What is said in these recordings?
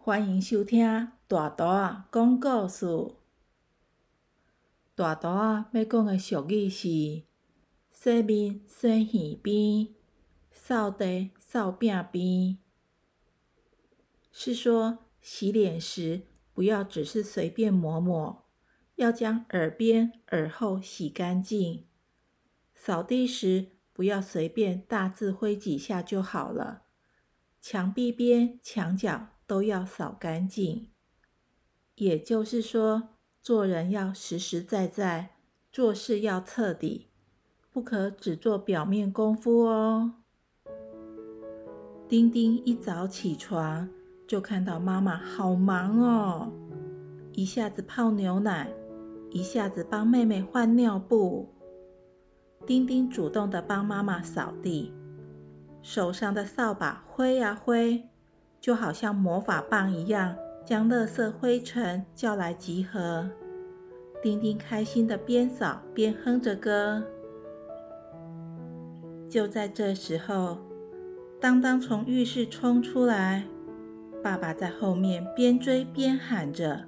欢迎收听大图啊讲故事。大图啊要讲的俗语是：洗面洗耳边，扫地扫壁边。是说洗脸时不要只是随便抹抹，要将耳边、耳后洗干净。扫地时不要随便大字挥几下就好了，墙壁边、墙角。都要扫干净，也就是说，做人要实实在在，做事要彻底，不可只做表面功夫哦。丁丁一早起床就看到妈妈好忙哦，一下子泡牛奶，一下子帮妹妹换尿布。丁丁主动的帮妈妈扫地，手上的扫把挥啊挥。就好像魔法棒一样，将垃圾灰尘叫来集合。丁丁开心的边扫边哼着歌。就在这时候，当当从浴室冲出来，爸爸在后面边追边喊着：“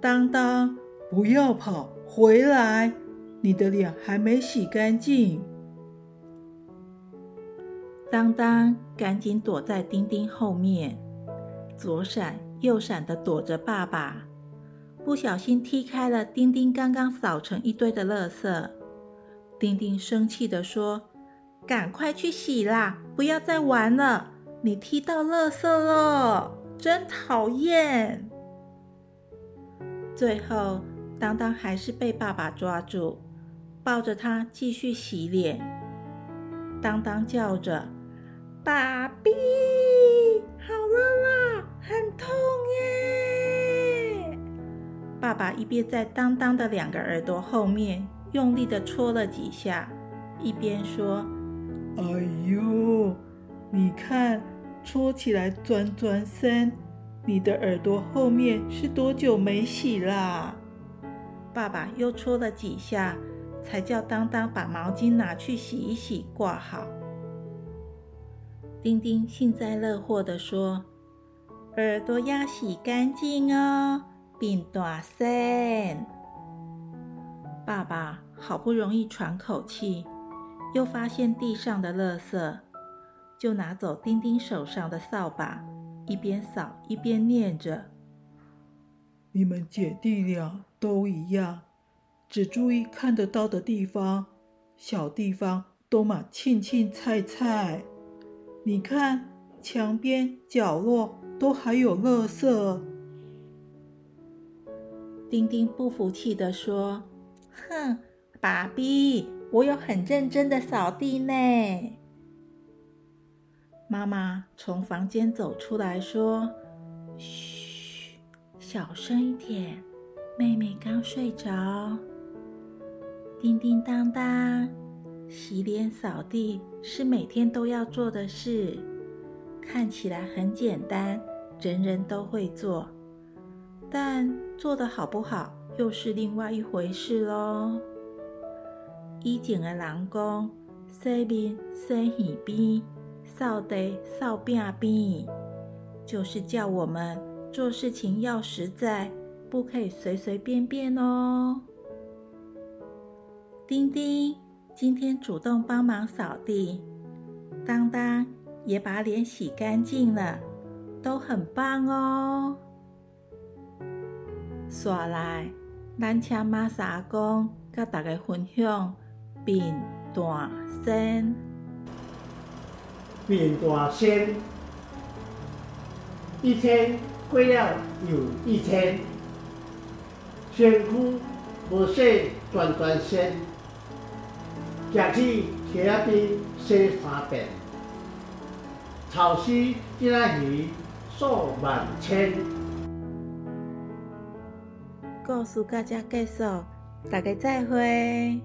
当当，不要跑，回来！你的脸还没洗干净。”当当赶紧躲在丁丁后面，左闪右闪的躲着爸爸，不小心踢开了丁丁刚刚扫成一堆的垃圾。丁丁生气的说：“赶快去洗啦，不要再玩了！你踢到垃圾了，真讨厌！”最后，当当还是被爸爸抓住，抱着他继续洗脸。当当叫着。爸比，好了啦，很痛耶！爸爸一边在当当的两个耳朵后面用力的戳了几下，一边说：“哎呦，你看，戳起来转转身，你的耳朵后面是多久没洗啦？”爸爸又戳了几下，才叫当当把毛巾拿去洗一洗，挂好。丁丁幸灾乐祸地说：“耳朵要洗干净哦，并大声。”爸爸好不容易喘口气，又发现地上的垃圾，就拿走丁丁手上的扫把，一边扫一边念着：“你们姐弟俩都一样，只注意看得到的地方，小地方都嘛清清菜菜。”你看，墙边角落都还有垃圾。丁丁不服气地说：“哼，爸比，我有很认真的扫地呢。”妈妈从房间走出来说：“嘘，小声一点，妹妹刚睡着。”叮叮当当。洗脸扫地是每天都要做的事，看起来很简单，人人都会做，但做得好不好又是另外一回事喽。以前的人讲，洗面洗耳边，扫地扫壁边，就是叫我们做事情要实在，不可以随随便便哦。丁丁。今天主动帮忙扫地，当当也把脸洗干净了，都很棒哦。刷来，咱请马萨公跟大家分享变大仙。变大仙，一天过了又一天，辛苦不息转转身。行去溪仔边洗三遍，潮湿即仔鱼数万千。故事到这结束，大家再会。